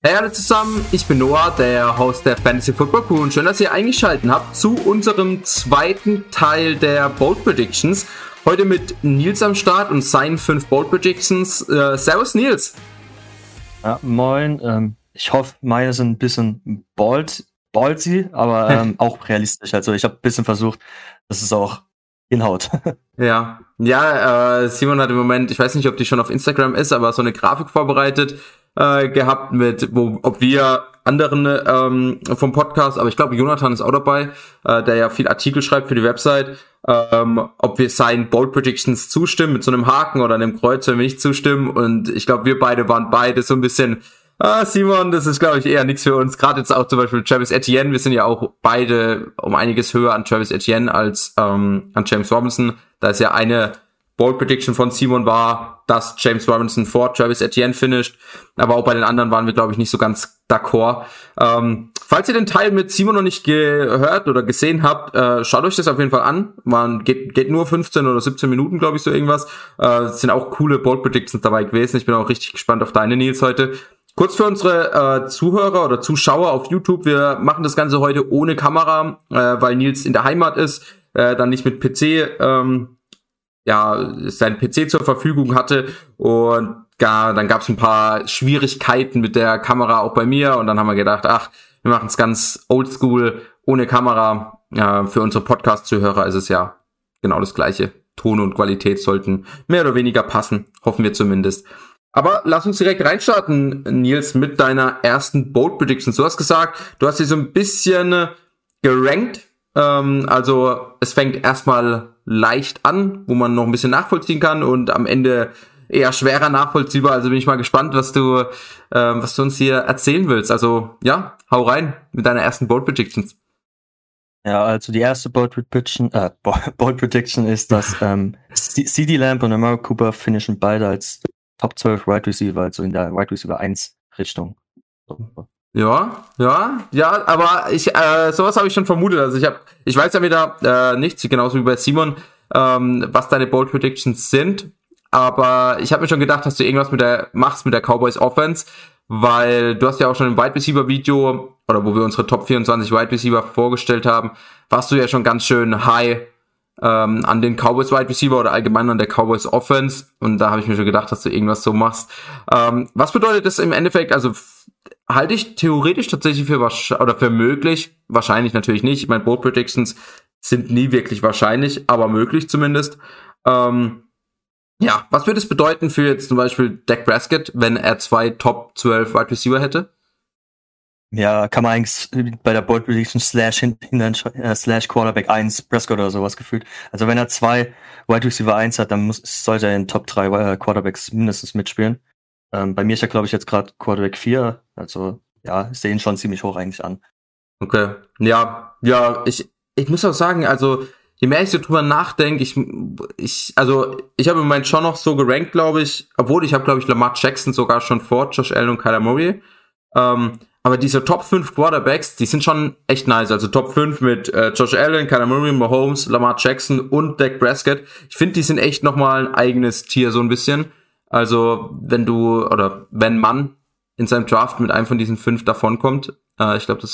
Hey alle zusammen, ich bin Noah, der Host der Fantasy Football Crew und schön, dass ihr eingeschaltet habt zu unserem zweiten Teil der Bold Predictions. Heute mit Nils am Start und seinen fünf Bold Predictions. Äh, servus Nils. Ja, moin, ähm, ich hoffe, meine sind ein bisschen bald, ballsy, aber ähm, auch realistisch. Also ich habe ein bisschen versucht, dass es auch hinhaut. ja, ja, äh, Simon hat im Moment, ich weiß nicht, ob die schon auf Instagram ist, aber so eine Grafik vorbereitet äh, gehabt mit, wo, ob wir anderen ähm, vom Podcast, aber ich glaube, Jonathan ist auch dabei, äh, der ja viel Artikel schreibt für die Website, ähm, ob wir seinen Bold Predictions zustimmen mit so einem Haken oder einem Kreuz, wenn wir nicht zustimmen. Und ich glaube, wir beide waren beide so ein bisschen, ah, Simon, das ist, glaube ich, eher nichts für uns. Gerade jetzt auch zum Beispiel Travis Etienne, wir sind ja auch beide um einiges höher an Travis Etienne als ähm, an James Robinson. Da ist ja eine Bold Prediction von Simon war, dass James Robinson vor Travis Etienne finisht. Aber auch bei den anderen waren wir, glaube ich, nicht so ganz d'accord. Ähm, falls ihr den Teil mit Simon noch nicht gehört oder gesehen habt, äh, schaut euch das auf jeden Fall an. Man geht, geht nur 15 oder 17 Minuten, glaube ich, so irgendwas. Äh, sind auch coole Bold Predictions dabei gewesen. Ich bin auch richtig gespannt auf deine Nils heute. Kurz für unsere äh, Zuhörer oder Zuschauer auf YouTube, wir machen das Ganze heute ohne Kamera, äh, weil Nils in der Heimat ist, äh, dann nicht mit PC ähm, ja, sein PC zur Verfügung hatte und gar, dann gab es ein paar Schwierigkeiten mit der Kamera auch bei mir und dann haben wir gedacht, ach, wir machen es ganz oldschool, ohne Kamera. Ja, für unsere Podcast-Zuhörer ist es ja genau das gleiche. Ton und Qualität sollten mehr oder weniger passen, hoffen wir zumindest. Aber lass uns direkt reinstarten, Nils, mit deiner ersten Bold Predictions. Du hast gesagt, du hast sie so ein bisschen gerankt. Ähm, also es fängt erstmal leicht an, wo man noch ein bisschen nachvollziehen kann und am Ende eher schwerer nachvollziehbar. Also bin ich mal gespannt, was du, äh, was du uns hier erzählen willst. Also ja, hau rein mit deiner ersten Bold Predictions. Ja, also die erste Bold Prediction, äh, Bold Prediction ist, dass ähm, CD Lamp und Amaro Cooper finishen beide als Top 12 Wide Receiver, also in der Wide Receiver 1 Richtung. Ja, ja, ja, aber ich, äh, sowas habe ich schon vermutet. Also ich habe, ich weiß ja wieder äh, nichts, genauso wie bei Simon, ähm, was deine Bold Predictions sind. Aber ich habe mir schon gedacht, dass du irgendwas mit der machst mit der Cowboys Offense, weil du hast ja auch schon im Wide Receiver Video oder wo wir unsere Top 24 Wide Receiver vorgestellt haben, warst du ja schon ganz schön high ähm, an den Cowboys Wide Receiver oder allgemein an der Cowboys Offense. Und da habe ich mir schon gedacht, dass du irgendwas so machst. Ähm, was bedeutet das im Endeffekt? Also halte ich theoretisch tatsächlich für oder für möglich. Wahrscheinlich natürlich nicht. Ich meine, Bold Predictions sind nie wirklich wahrscheinlich, aber möglich zumindest. Ähm, ja, was würde es bedeuten für jetzt zum Beispiel Dak Prescott, wenn er zwei Top 12 Wide Receiver hätte? Ja, kann man eigentlich bei der Bold Prediction slash hinten äh, slash Quarterback 1 Prescott oder sowas gefühlt. Also wenn er zwei Wide Receiver 1 hat, dann muss, sollte er in Top 3 äh, Quarterbacks mindestens mitspielen. Ähm, bei mir ist ja, glaube ich, jetzt gerade Quarterback 4. Also ja, ich sehe ihn schon ziemlich hoch eigentlich an. Okay. Ja, ja, ich, ich muss auch sagen, also je mehr ich so drüber nachdenke, ich, ich, also ich habe im Moment schon noch so gerankt, glaube ich, obwohl ich habe, glaube ich, Lamar Jackson sogar schon vor Josh Allen und Kyler Murray. Ähm, aber diese Top 5 Quarterbacks, die sind schon echt nice. Also Top 5 mit äh, Josh Allen, Kyler Murray, Mahomes, Lamar Jackson und Dak Prescott. Ich finde, die sind echt nochmal ein eigenes Tier so ein bisschen. Also wenn du oder wenn man in seinem Draft mit einem von diesen fünf davonkommt, äh, ich glaube,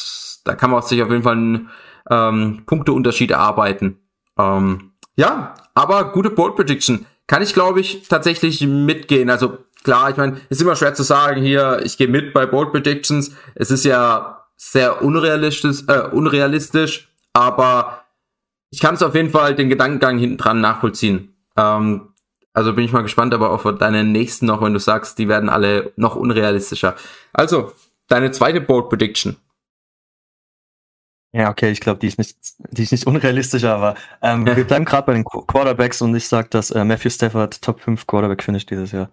da kann man sich auf jeden Fall einen ähm, Punkteunterschied erarbeiten. Ähm, ja, aber gute Bold Prediction. Kann ich, glaube ich, tatsächlich mitgehen. Also klar, ich meine, ist immer schwer zu sagen hier, ich gehe mit bei Bold Predictions. Es ist ja sehr unrealistisch, äh, unrealistisch, aber ich kann es auf jeden Fall den Gedankengang hinten dran nachvollziehen. Ähm, also bin ich mal gespannt, aber auch deine nächsten noch, wenn du sagst, die werden alle noch unrealistischer. Also, deine zweite Bold Prediction. Ja, okay, ich glaube, die ist nicht, die ist nicht unrealistisch, aber ähm, ja. wir bleiben gerade bei den Quarterbacks und ich sag, dass äh, Matthew Stafford Top 5 Quarterback finisht dieses Jahr.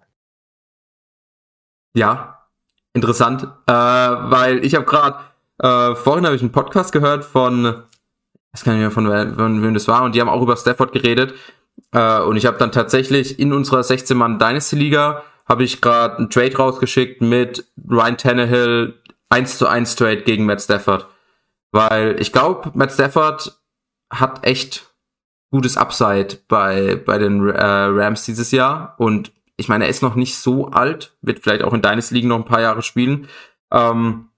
Ja, interessant, äh, weil ich habe gerade äh, vorhin habe ich einen Podcast gehört von, ich gar nicht mehr von, von wem das war, und die haben auch über Stafford geredet äh, und ich habe dann tatsächlich in unserer 16-Mann Dynasty Liga habe ich gerade einen Trade rausgeschickt mit Ryan Tannehill 1 zu 1 Trade gegen Matt Stafford. Weil ich glaube, Matt Stafford hat echt gutes Upside bei, bei den äh, Rams dieses Jahr. Und ich meine, er ist noch nicht so alt, wird vielleicht auch in Dynasty Ligen noch ein paar Jahre spielen. Ähm,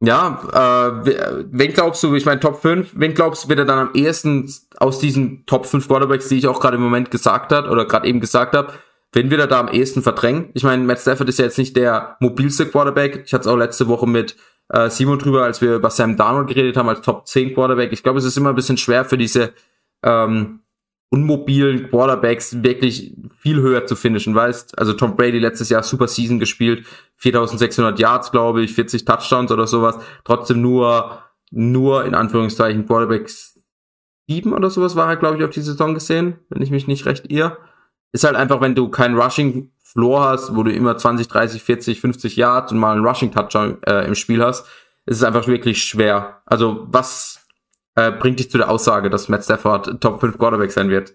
ja, äh, wen glaubst du, ich meine Top 5, wen glaubst du, wird er dann am ehesten aus diesen Top 5 Quarterbacks, die ich auch gerade im Moment gesagt hat oder gerade eben gesagt habe, wen wird er da am ehesten verdrängen? Ich meine, Matt Stafford ist ja jetzt nicht der mobilste Quarterback. Ich hatte es auch letzte Woche mit äh, Simon drüber, als wir über Sam Darnold geredet haben als Top 10 Quarterback. Ich glaube, es ist immer ein bisschen schwer für diese ähm, unmobilen Quarterbacks wirklich viel höher zu finishen, weißt? Also Tom Brady letztes Jahr Super Season gespielt, 4600 Yards, glaube ich, 40 Touchdowns oder sowas, trotzdem nur, nur in Anführungszeichen Quarterbacks 7 oder sowas war er, glaube ich, auf die Saison gesehen, wenn ich mich nicht recht irre. Ist halt einfach, wenn du keinen Rushing Floor hast, wo du immer 20, 30, 40, 50 Yards und mal einen Rushing Touchdown äh, im Spiel hast, ist es einfach wirklich schwer. Also was äh, bringt dich zu der Aussage, dass Matt Stafford Top 5 Quarterback sein wird?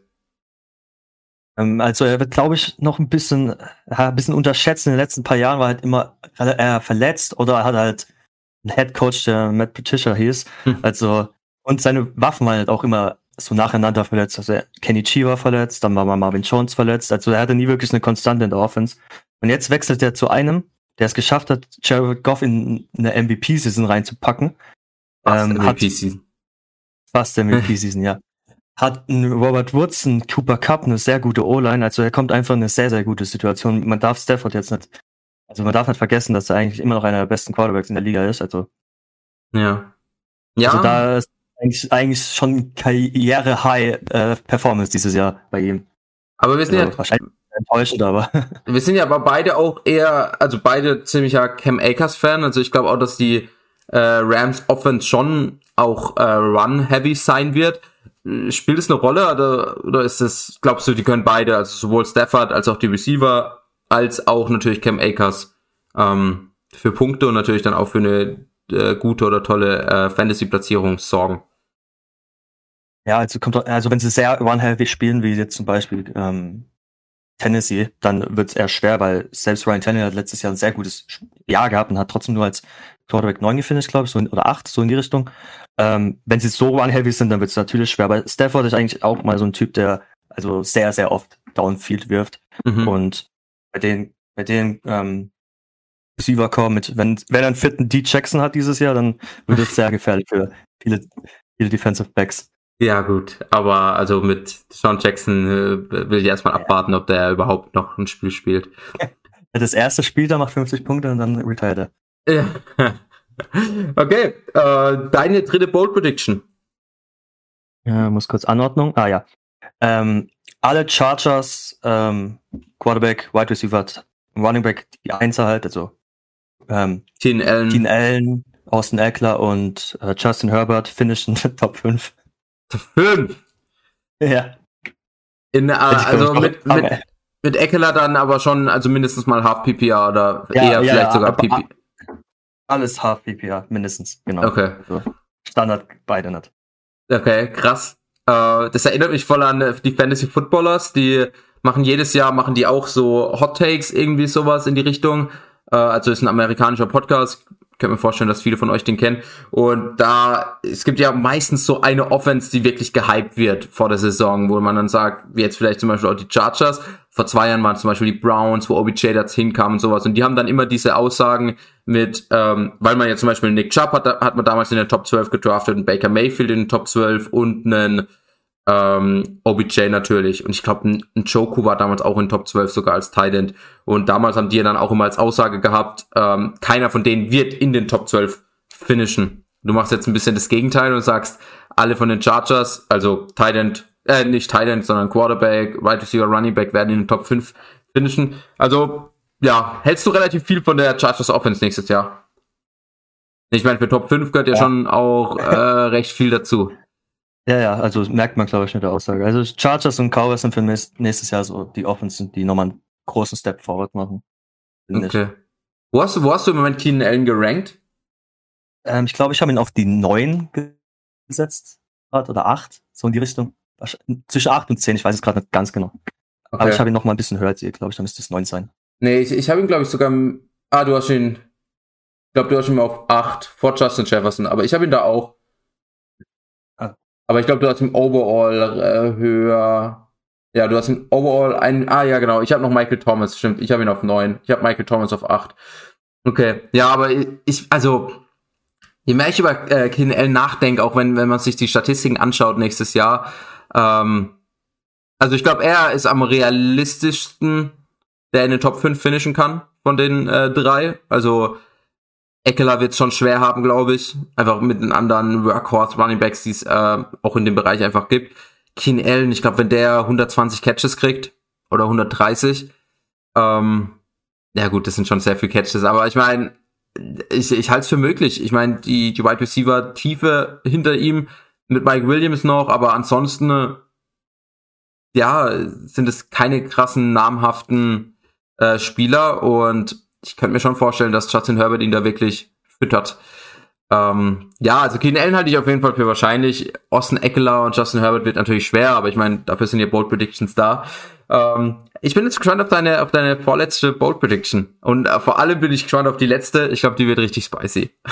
Ähm, also er wird, glaube ich, noch ein bisschen, ein bisschen unterschätzt. In den letzten paar Jahren war halt immer er verletzt oder er hat halt einen Head Coach, der Matt Patricia hieß. Hm. Also und seine Waffen waren halt auch immer so nacheinander verletzt. Also Kenny Chi war verletzt, dann war mal Marvin Jones verletzt. Also er hatte nie wirklich eine Konstante in der Offense. Und jetzt wechselt er zu einem, der es geschafft hat, Jared Goff in eine MVP-Season reinzupacken. Fast ähm, MVP-Season. Fast MVP-Season, ja. Hat Robert Woods, ein Cooper Cup, eine sehr gute O-Line. Also er kommt einfach in eine sehr, sehr gute Situation. Man darf Stafford jetzt nicht, also man darf nicht vergessen, dass er eigentlich immer noch einer der besten Quarterbacks in der Liga ist. Also. Ja. Ja. Also da ist eigentlich, eigentlich schon Karriere-High-Performance äh, dieses Jahr bei ihm. Aber wir sind also, ja wahrscheinlich enttäuschend, aber wir sind ja aber beide auch eher, also beide ziemlicher Cam Akers Fan. Also ich glaube auch, dass die äh, Rams Offense schon auch äh, Run-heavy sein wird. Spielt es eine Rolle oder, oder ist es, glaubst du, die können beide, also sowohl Stafford als auch die Receiver, als auch natürlich Cam Akers ähm, für Punkte und natürlich dann auch für eine äh, gute oder tolle äh, Fantasy-Platzierung sorgen? Ja, also kommt also wenn sie sehr Run-heavy spielen, wie jetzt zum Beispiel ähm, Tennessee, dann wird es eher schwer, weil selbst Ryan Tannehill hat letztes Jahr ein sehr gutes Jahr gehabt und hat trotzdem nur als Quarterback 9 gefinisht, glaube ich, so in, oder 8, so in die Richtung. Ähm, wenn sie so run-heavy sind, dann wird es natürlich schwer. Aber Stafford ist eigentlich auch mal so ein Typ, der also sehr, sehr oft Downfield wirft. Mhm. Und bei den, bei den ähm, Receiver Core mit, wenn, wenn er einen fitten D. Jackson hat dieses Jahr, dann wird es sehr gefährlich für viele, viele Defensive Backs. Ja, gut, aber also mit Sean Jackson äh, will ich erstmal abwarten, ob der überhaupt noch ein Spiel spielt. Das erste Spiel, da macht 50 Punkte und dann retired er. Okay, äh, deine dritte Bold Prediction. Ja, muss kurz Anordnung. Ah ja. Ähm, alle Chargers, ähm, Quarterback, Wide Receiver, Running Back, die Einser halt, also ähm, Teen Allen. Teen Allen, Austin Eckler und äh, Justin Herbert finishen Top 5. Top 5? Ja. In, äh, also mit, mit, mit Eckler dann aber schon, also mindestens mal Half PPR oder ja, eher ja, vielleicht ja, sogar PPR. Alles Half PPR, mindestens, genau. Okay. Also Standard beide nicht. Okay, krass. Äh, das erinnert mich voll an die Fantasy Footballers, die machen jedes Jahr, machen die auch so Hot Takes, irgendwie sowas in die Richtung. Äh, also ist ein amerikanischer Podcast, könnt mir vorstellen, dass viele von euch den kennen. Und da, es gibt ja meistens so eine Offense, die wirklich gehypt wird vor der Saison, wo man dann sagt, wie jetzt vielleicht zum Beispiel auch die Chargers. Vor zwei Jahren waren zum Beispiel die Browns, wo OBJ da hinkam und sowas. Und die haben dann immer diese Aussagen mit, ähm, weil man ja zum Beispiel Nick Chubb hat, hat man damals in der Top 12 gedraftet, und Baker Mayfield in den Top 12 und einen ähm, OBJ natürlich. Und ich glaube, ein, Joku war damals auch in Top 12 sogar als Tight End. Und damals haben die ja dann auch immer als Aussage gehabt, ähm, keiner von denen wird in den Top 12 finishen. Du machst jetzt ein bisschen das Gegenteil und sagst, alle von den Chargers, also Tight End, äh, nicht Tight End, sondern Quarterback, Right Receiver, Running Back werden in den Top 5 finishen. Also, ja, hältst du relativ viel von der Chargers Offense nächstes Jahr? Ich meine, für Top 5 gehört ja, ja. schon auch äh, recht viel dazu. Ja, ja, also merkt man, glaube ich, mit der Aussage. Also Chargers und Cowboys sind für nächstes Jahr so die Offense, die nochmal einen großen Step forward machen. Okay. Wo hast, du, wo hast du im Moment Keenan Allen gerankt? Ähm, ich glaube, ich habe ihn auf die 9 gesetzt. Oder 8, so in die Richtung. Zwischen 8 und 10, ich weiß es gerade nicht ganz genau. Okay. Aber ich habe ihn noch mal ein bisschen höher, glaube ich, dann müsste es 9 sein. Nee, ich, ich habe ihn, glaube ich, sogar. Ah, du hast ihn. Ich glaube, du hast ihn auf 8 vor Justin Jefferson, aber ich habe ihn da auch. Aber ich glaube, du hast im Overall äh, höher. Ja, du hast im Overall ein. Ah ja, genau. Ich habe noch Michael Thomas, stimmt. Ich habe ihn auf 9. Ich habe Michael Thomas auf 8. Okay, ja, aber ich, also, je mehr ich über äh, Allen nachdenke, auch wenn, wenn man sich die Statistiken anschaut nächstes Jahr, ähm, also ich glaube, er ist am realistischsten, der in den Top 5 finishen kann von den äh, drei. Also Eckler wird schon schwer haben, glaube ich. Einfach mit den anderen Workhorse Running Backs, die es äh, auch in dem Bereich einfach gibt. Keen Allen, ich glaube, wenn der 120 Catches kriegt oder 130, ähm, ja gut, das sind schon sehr viele Catches, aber ich meine, ich, ich halte es für möglich. Ich meine, die, die Wide Receiver Tiefe hinter ihm mit Mike Williams noch, aber ansonsten, ja, sind es keine krassen, namhaften äh, Spieler und ich könnte mir schon vorstellen, dass Justin Herbert ihn da wirklich füttert. Ähm, ja, also Keenan Allen halte ich auf jeden Fall für wahrscheinlich. Austin Eckler und Justin Herbert wird natürlich schwer, aber ich meine, dafür sind ja Bold Predictions da. Ähm, ich bin jetzt gespannt auf deine, auf deine vorletzte Bold Prediction. Und äh, vor allem bin ich gespannt auf die letzte. Ich glaube, die wird richtig spicy.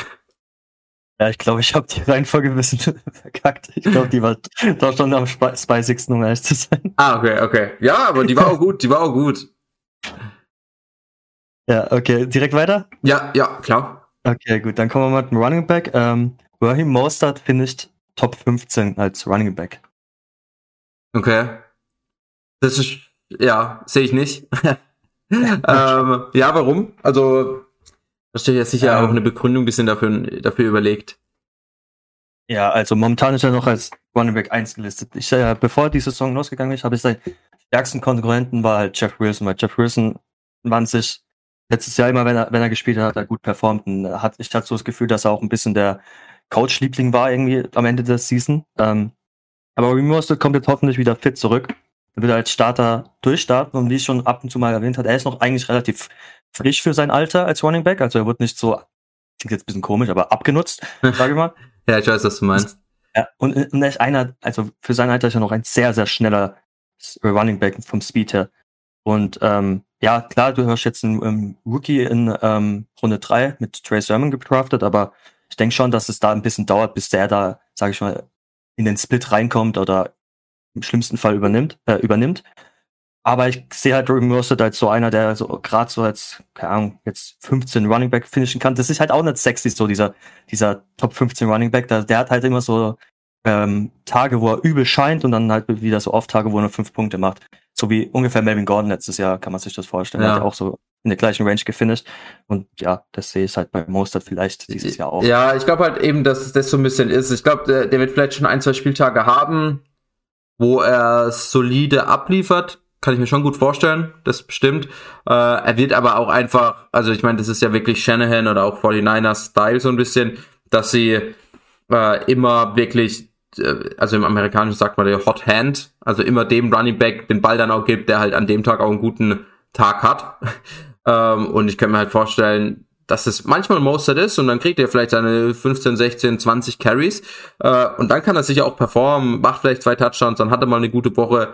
Ja, ich glaube, ich habe die Reihenfolge ein bisschen verkackt. Ich glaube, die war doch schon am spicigsten, um ehrlich zu sein. Ah, okay, okay. Ja, aber die war auch gut, die war auch gut. Ja, okay. Direkt weiter? Ja, ja, klar. Okay, gut. Dann kommen wir mal dem Running Back. Ähm, Raheem Mostert finisht Top 15 als Running Back. Okay. Das ist, ja, sehe ich nicht. ähm, ja, warum? Also, da steht ja sicher ähm, auch eine Begründung ein bisschen dafür, dafür überlegt. Ja, also momentan ist er noch als Running Back 1 gelistet. Ich, äh, bevor die Saison losgegangen ist, habe ich seinen stärksten Konkurrenten war halt Jeff Wilson, weil Jeff Wilson waren sich letztes Jahr immer, wenn er, wenn er gespielt hat, hat er gut performt. Und hat, ich hatte so das Gefühl, dass er auch ein bisschen der Coach-Liebling war irgendwie am Ende der Season. Ähm, aber Remorse kommt jetzt hoffentlich wieder fit zurück. Er wird als Starter durchstarten und wie ich schon ab und zu mal erwähnt hat, er ist noch eigentlich relativ frisch für sein Alter als Running Back. Also er wird nicht so, klingt jetzt ein bisschen komisch, aber abgenutzt, sage ich mal. ja, ich weiß, was du meinst. Ja, und, und er ist einer, also für sein Alter ist er noch ein sehr, sehr schneller Running Back vom Speed her. Und ähm, ja, klar, du hast jetzt einen ähm, Rookie in ähm, Runde drei mit Trey Sermon gedraftet, aber ich denke schon, dass es da ein bisschen dauert, bis der da, sage ich mal, in den Split reinkommt oder im schlimmsten Fall übernimmt. Äh, übernimmt. Aber ich sehe halt Rory Mercer als so einer, der so gerade so als, keine Ahnung, jetzt 15 Running Back finishen kann. Das ist halt auch nicht sexy, so dieser, dieser Top 15 Running Back. Der, der hat halt immer so ähm, Tage, wo er übel scheint und dann halt wieder so oft Tage, wo er nur fünf Punkte macht. So wie ungefähr Melvin Gordon letztes Jahr, kann man sich das vorstellen. Ja. Hat ja auch so in der gleichen Range gefinisht. Und ja, das sehe ich halt bei Mostert vielleicht dieses Jahr auch. Ja, ich glaube halt eben, dass das so ein bisschen ist. Ich glaube, der, der wird vielleicht schon ein, zwei Spieltage haben, wo er solide abliefert. Kann ich mir schon gut vorstellen, das bestimmt. Äh, er wird aber auch einfach, also ich meine, das ist ja wirklich Shanahan oder auch 49ers Style so ein bisschen, dass sie äh, immer wirklich also im Amerikanischen sagt man der Hot Hand, also immer dem Running Back den Ball dann auch gibt, der halt an dem Tag auch einen guten Tag hat. ähm, und ich kann mir halt vorstellen, dass es manchmal Mostert ist und dann kriegt er vielleicht seine 15, 16, 20 Carries äh, und dann kann er sich auch performen, macht vielleicht zwei Touchdowns, dann hat er mal eine gute Woche.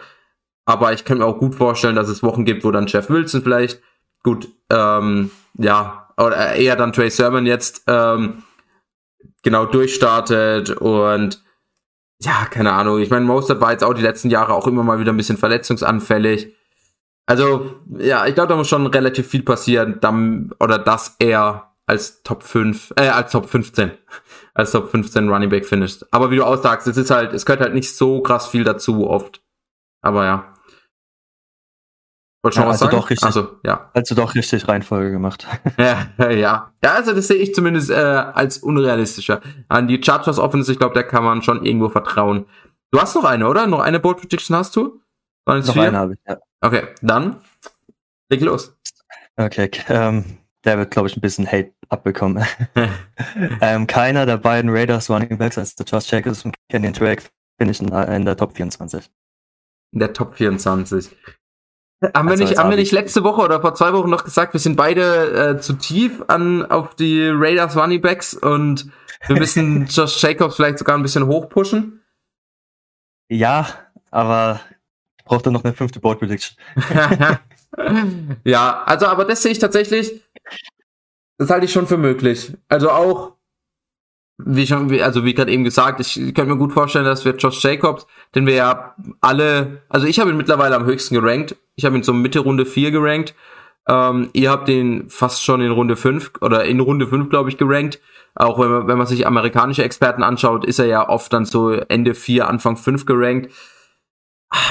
Aber ich kann mir auch gut vorstellen, dass es Wochen gibt, wo dann Jeff Wilson vielleicht gut, ähm, ja, oder eher dann Trey Sermon jetzt ähm, genau durchstartet und ja, keine Ahnung. Ich meine, Mostert war jetzt auch die letzten Jahre auch immer mal wieder ein bisschen verletzungsanfällig. Also, ja, ich glaube, da muss schon relativ viel passieren, dann, oder dass er als Top 5, äh, als Top 15, als Top 15 Running Back finisht. Aber wie du auch sagst, es ist halt, es gehört halt nicht so krass viel dazu oft. Aber ja. Wolltest du ja, was also sagen? Doch richtig, also, ja. Also doch richtig Reihenfolge gemacht. ja, ja. Ja, also das sehe ich zumindest äh, als unrealistischer. An die Chargers Offense, ich glaube, da kann man schon irgendwo vertrauen. Du hast noch eine, oder? Noch eine Bold Prediction hast du? Noch vier? eine habe ich, ja. Okay, dann leg los. Okay, ähm, der wird, glaube ich, ein bisschen Hate abbekommen. ähm, keiner der beiden Raiders Running Backs, also Josh Jacobs und Kenyon Drake, finde ich in, in der Top 24. In der Top 24. Haben, also wir nicht, haben wir nicht letzte Woche oder vor zwei Wochen noch gesagt, wir sind beide äh, zu tief an auf die Raiders Running Backs und wir müssen Josh Jacobs vielleicht sogar ein bisschen hochpushen? Ja, aber ich brauchte noch eine fünfte Board Prediction. ja, also aber das sehe ich tatsächlich, das halte ich schon für möglich. Also auch wie schon, also wie gerade eben gesagt, ich könnte mir gut vorstellen, dass wir Josh Jacobs, den wir ja alle, also ich habe ihn mittlerweile am höchsten gerankt. Ich habe ihn so Mitte Runde 4 gerankt. Ähm, ihr habt den fast schon in Runde 5 oder in Runde 5, glaube ich, gerankt. Auch wenn man, wenn man sich amerikanische Experten anschaut, ist er ja oft dann so Ende 4, Anfang 5 gerankt.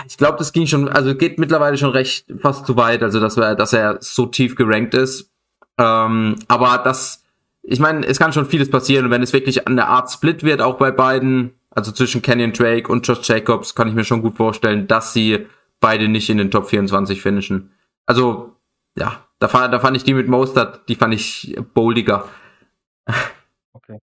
Ich glaube, das ging schon, also geht mittlerweile schon recht fast zu weit, also dass, wir, dass er so tief gerankt ist. Ähm, aber das, ich meine, es kann schon vieles passieren und wenn es wirklich an der Art Split wird, auch bei beiden, also zwischen Kenyon Drake und Josh Jacobs, kann ich mir schon gut vorstellen, dass sie beide nicht in den Top 24 finishen. Also ja, da, fand, da fand ich die mit Mostert, die fand ich boldiger. Okay.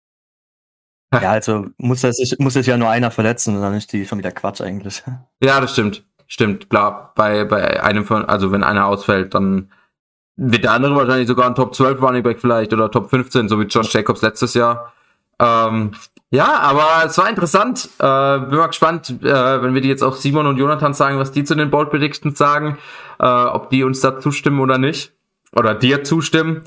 Ja, also muss es, muss es ja nur einer verletzen, dann ist die schon wieder Quatsch eigentlich. Ja, das stimmt. Stimmt, klar. Bei, bei einem von, also wenn einer ausfällt, dann wird der andere wahrscheinlich sogar ein Top 12 Running Back vielleicht oder Top 15, so wie Josh Jacobs letztes Jahr. Ähm, ja, aber es war interessant. Äh, bin mal gespannt, äh, wenn wir die jetzt auch Simon und Jonathan sagen, was die zu den Bold Predictions sagen, äh, ob die uns da zustimmen oder nicht. Oder dir zustimmen.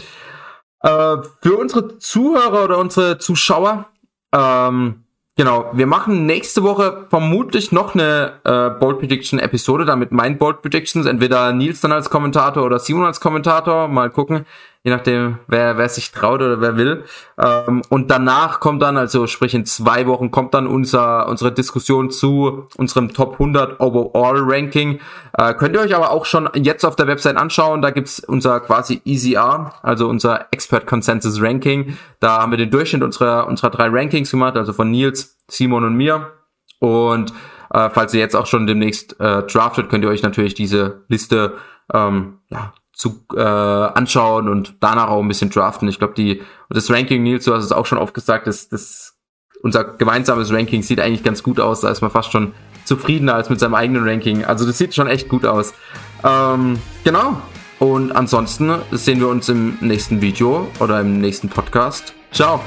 Äh, für unsere Zuhörer oder unsere Zuschauer, ähm, Genau, wir machen nächste Woche vermutlich noch eine äh, Bold Prediction Episode, damit mein Bold Predictions, entweder Nils dann als Kommentator oder Simon als Kommentator, mal gucken, je nachdem, wer, wer sich traut oder wer will. Ähm, und danach kommt dann, also sprich in zwei Wochen, kommt dann unser, unsere Diskussion zu unserem Top 100 Overall Ranking. Äh, könnt ihr euch aber auch schon jetzt auf der Website anschauen. Da gibt's unser quasi ECR, also unser Expert Consensus Ranking. Da haben wir den Durchschnitt unserer, unserer drei Rankings gemacht, also von Nils, Simon und mir. Und äh, falls ihr jetzt auch schon demnächst äh, draftet, könnt ihr euch natürlich diese Liste ähm, ja, zu äh, anschauen und danach auch ein bisschen draften. Ich glaube, die das Ranking, Nils, du hast es auch schon oft gesagt, das, das unser gemeinsames Ranking sieht eigentlich ganz gut aus. Da ist man fast schon zufriedener als mit seinem eigenen Ranking. Also das sieht schon echt gut aus. Ähm, genau. Und ansonsten sehen wir uns im nächsten Video oder im nächsten Podcast. Ciao.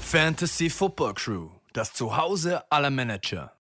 Fantasy Football Crew, das Zuhause aller Manager.